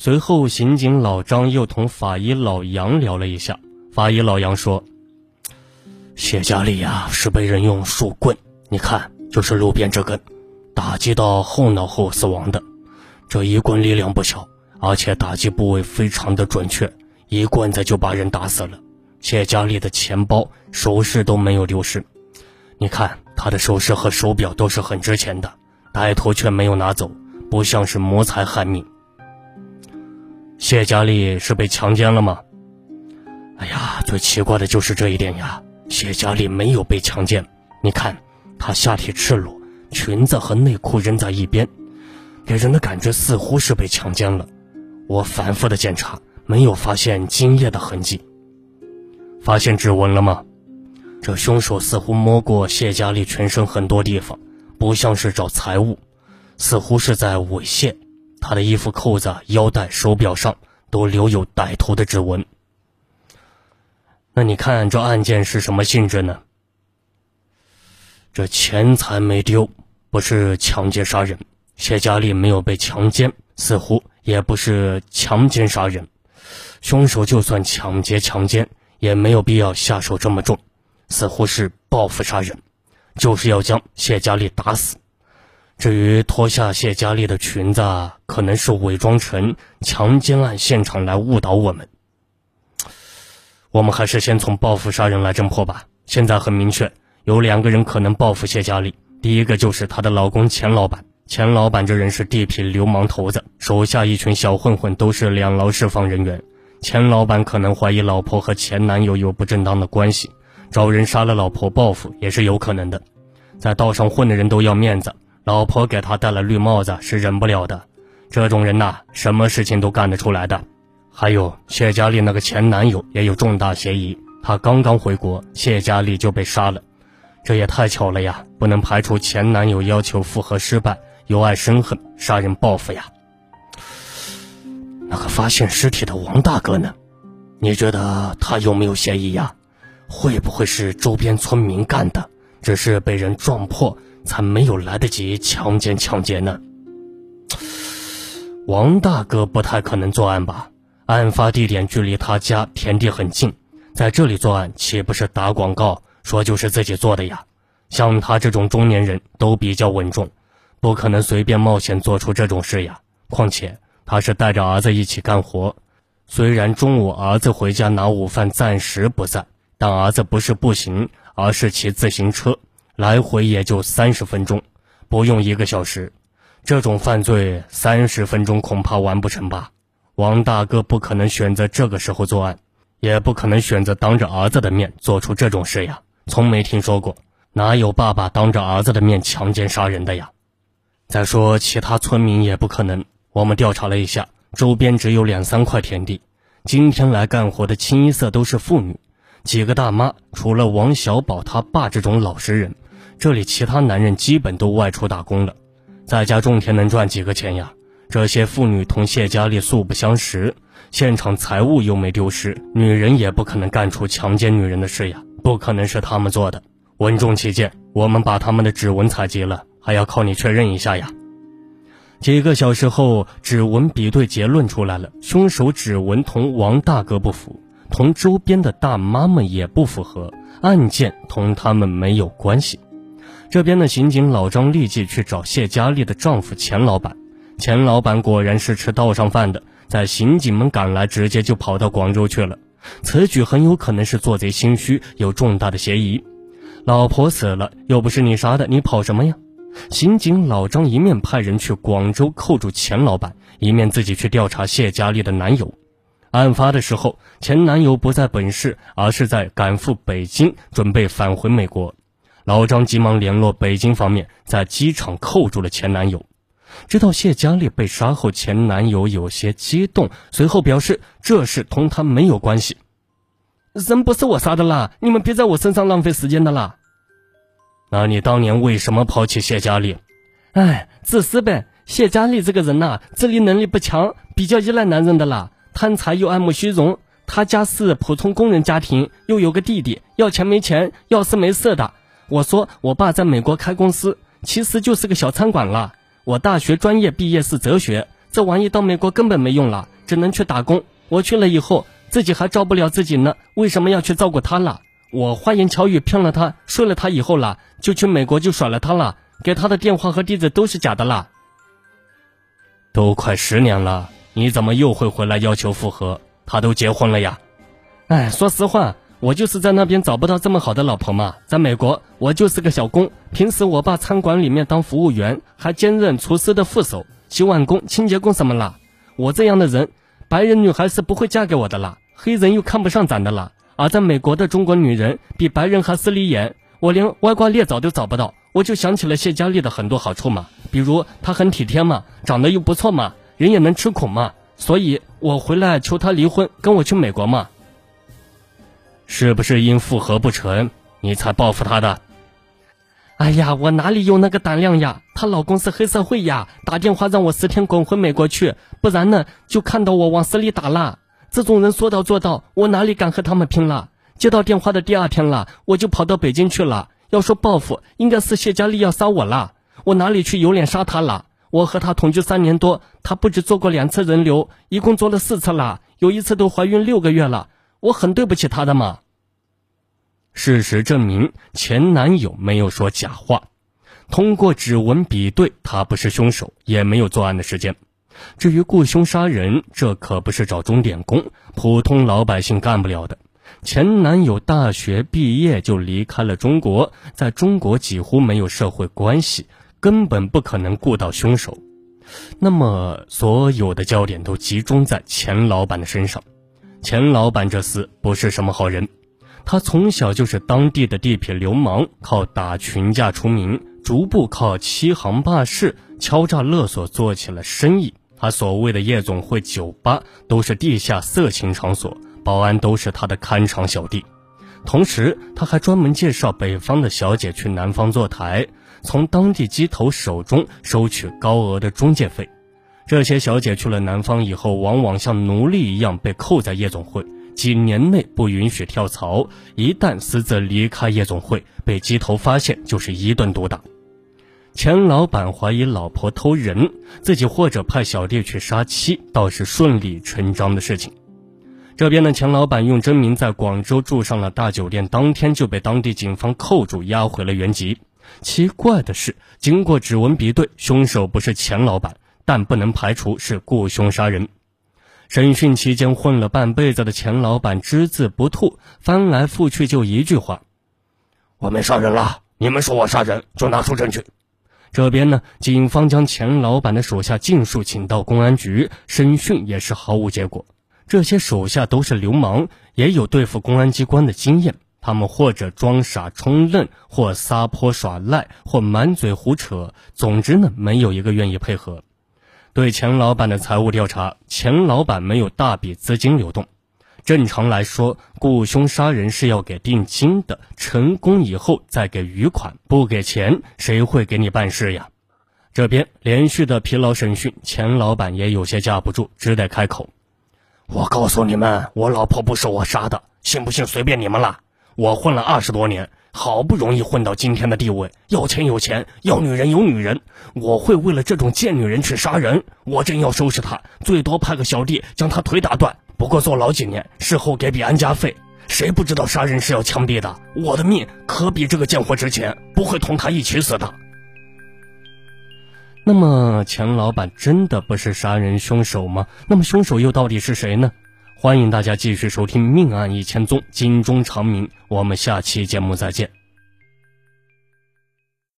随后，刑警老张又同法医老杨聊了一下。法医老杨说：“谢佳丽呀，是被人用树棍，你看，就是路边这根，打击到后脑后死亡的。这一棍力量不小，而且打击部位非常的准确，一棍子就把人打死了。谢佳丽的钱包、首饰都没有丢失，你看她的首饰和手表都是很值钱的，歹徒却没有拿走，不像是谋财害命。”谢佳丽是被强奸了吗？哎呀，最奇怪的就是这一点呀！谢佳丽没有被强奸，你看，她下体赤裸，裙子和内裤扔在一边，给人的感觉似乎是被强奸了。我反复的检查，没有发现精液的痕迹。发现指纹了吗？这凶手似乎摸过谢佳丽全身很多地方，不像是找财物，似乎是在猥亵。他的衣服扣子、腰带、手表上都留有歹徒的指纹。那你看这案件是什么性质呢？这钱财没丢，不是抢劫杀人。谢佳丽没有被强奸，似乎也不是强奸杀人。凶手就算抢劫强奸，也没有必要下手这么重，似乎是报复杀人，就是要将谢佳丽打死。至于脱下谢佳丽的裙子，可能是伪装成强奸案现场来误导我们。我们还是先从报复杀人来侦破吧。现在很明确，有两个人可能报复谢佳丽。第一个就是她的老公钱老板。钱老板这人是地痞流氓头子，手下一群小混混都是两劳释放人员。钱老板可能怀疑老婆和前男友有不正当的关系，找人杀了老婆报复也是有可能的。在道上混的人都要面子。老婆给他戴了绿帽子是忍不了的，这种人呐，什么事情都干得出来的。还有谢佳丽那个前男友也有重大嫌疑，他刚刚回国，谢佳丽就被杀了，这也太巧了呀！不能排除前男友要求复合失败，由爱生恨，杀人报复呀。那个发现尸体的王大哥呢？你觉得他有没有嫌疑呀？会不会是周边村民干的？只是被人撞破。才没有来得及强奸抢劫呢。王大哥不太可能作案吧？案发地点距离他家田地很近，在这里作案岂不是打广告说就是自己做的呀？像他这种中年人都比较稳重，不可能随便冒险做出这种事呀。况且他是带着儿子一起干活，虽然中午儿子回家拿午饭暂时不在，但儿子不是步行，而是骑自行车。来回也就三十分钟，不用一个小时，这种犯罪三十分钟恐怕完不成吧？王大哥不可能选择这个时候作案，也不可能选择当着儿子的面做出这种事呀。从没听说过，哪有爸爸当着儿子的面强奸杀人的呀？再说其他村民也不可能。我们调查了一下，周边只有两三块田地，今天来干活的清一色都是妇女，几个大妈，除了王小宝他爸这种老实人。这里其他男人基本都外出打工了，在家种田能赚几个钱呀？这些妇女同谢佳丽素不相识，现场财物又没丢失，女人也不可能干出强奸女人的事呀，不可能是他们做的。稳重起见，我们把他们的指纹采集了，还要靠你确认一下呀。几个小时后，指纹比对结论出来了，凶手指纹同王大哥不符，同周边的大妈们也不符合，案件同他们没有关系。这边的刑警老张立即去找谢佳丽的丈夫钱老板，钱老板果然是吃道上饭的，在刑警们赶来，直接就跑到广州去了。此举很有可能是做贼心虚，有重大的嫌疑。老婆死了，又不是你杀的，你跑什么呀？刑警老张一面派人去广州扣住钱老板，一面自己去调查谢佳丽的男友。案发的时候，前男友不在本市，而是在赶赴北京，准备返回美国。老张急忙联络北京方面，在机场扣住了前男友。知道谢佳丽被杀后，前男友有些激动，随后表示这事同他没有关系。人不是我杀的啦，你们别在我身上浪费时间的啦。那你当年为什么抛弃谢佳丽？哎，自私呗。谢佳丽这个人呐，自理能力不强，比较依赖男人的啦，贪财又爱慕虚荣。他家是普通工人家庭，又有个弟弟，要钱没钱，要色没色的。我说我爸在美国开公司，其实就是个小餐馆了。我大学专业毕业是哲学，这玩意到美国根本没用了，只能去打工。我去了以后，自己还照顾不了自己呢，为什么要去照顾他了？我花言巧语骗了他，睡了他以后了，就去美国就甩了他了，给他的电话和地址都是假的啦。都快十年了，你怎么又会回来要求复合？他都结婚了呀。哎，说实话，我就是在那边找不到这么好的老婆嘛。在美国，我就是个小工，平时我爸餐馆里面当服务员，还兼任厨师的副手、洗碗工、清洁工什么啦。我这样的人，白人女孩是不会嫁给我的啦，黑人又看不上咱的啦。而在美国的中国女人比白人还势利眼，我连歪瓜裂枣都找不到，我就想起了谢佳丽的很多好处嘛，比如她很体贴嘛，长得又不错嘛，人也能吃苦嘛，所以我回来求她离婚，跟我去美国嘛。是不是因复合不成，你才报复她的？哎呀，我哪里有那个胆量呀？她老公是黑社会呀，打电话让我十天滚回美国去，不然呢就看到我往死里打了。这种人说到做到，我哪里敢和他们拼了？接到电话的第二天了，我就跑到北京去了。要说报复，应该是谢佳丽要杀我了。我哪里去有脸杀她了？我和她同居三年多，她不止做过两次人流，一共做了四次了，有一次都怀孕六个月了。我很对不起他的嘛。事实证明，前男友没有说假话。通过指纹比对，他不是凶手，也没有作案的时间。至于雇凶杀人，这可不是找钟点工，普通老百姓干不了的。前男友大学毕业就离开了中国，在中国几乎没有社会关系，根本不可能雇到凶手。那么，所有的焦点都集中在钱老板的身上。钱老板这厮不是什么好人，他从小就是当地的地痞流氓，靠打群架出名，逐步靠欺行霸市、敲诈勒索做起了生意。他所谓的夜总会、酒吧都是地下色情场所，保安都是他的看场小弟。同时，他还专门介绍北方的小姐去南方坐台，从当地鸡头手中收取高额的中介费。这些小姐去了南方以后，往往像奴隶一样被扣在夜总会，几年内不允许跳槽。一旦私自离开夜总会，被鸡头发现，就是一顿毒打。钱老板怀疑老婆偷人，自己或者派小弟去杀妻，倒是顺理成章的事情。这边的钱老板用真名在广州住上了大酒店，当天就被当地警方扣住，押回了原籍。奇怪的是，经过指纹比对，凶手不是钱老板，但不能排除是雇凶杀人。审讯期间，混了半辈子的钱老板只字不吐，翻来覆去就一句话：“我没杀人了，你们说我杀人，就拿出证据。”这边呢，警方将钱老板的手下尽数请到公安局审讯，也是毫无结果。这些手下都是流氓，也有对付公安机关的经验。他们或者装傻充愣，或撒泼耍赖，或满嘴胡扯。总之呢，没有一个愿意配合。对钱老板的财务调查，钱老板没有大笔资金流动。正常来说，雇凶杀人是要给定金的，成功以后再给余款。不给钱，谁会给你办事呀？这边连续的疲劳审讯，钱老板也有些架不住，只得开口：“我告诉你们，我老婆不是我杀的，信不信随便你们了。我混了二十多年，好不容易混到今天的地位，要钱有钱，要女人有女人，我会为了这种贱女人去杀人？我真要收拾她，最多派个小弟将她腿打断。”不过坐牢几年，事后给笔安家费。谁不知道杀人是要枪毙的？我的命可比这个贱货值钱，不会同他一起死的。那么钱老板真的不是杀人凶手吗？那么凶手又到底是谁呢？欢迎大家继续收听《命案一千宗》，警钟长鸣。我们下期节目再见。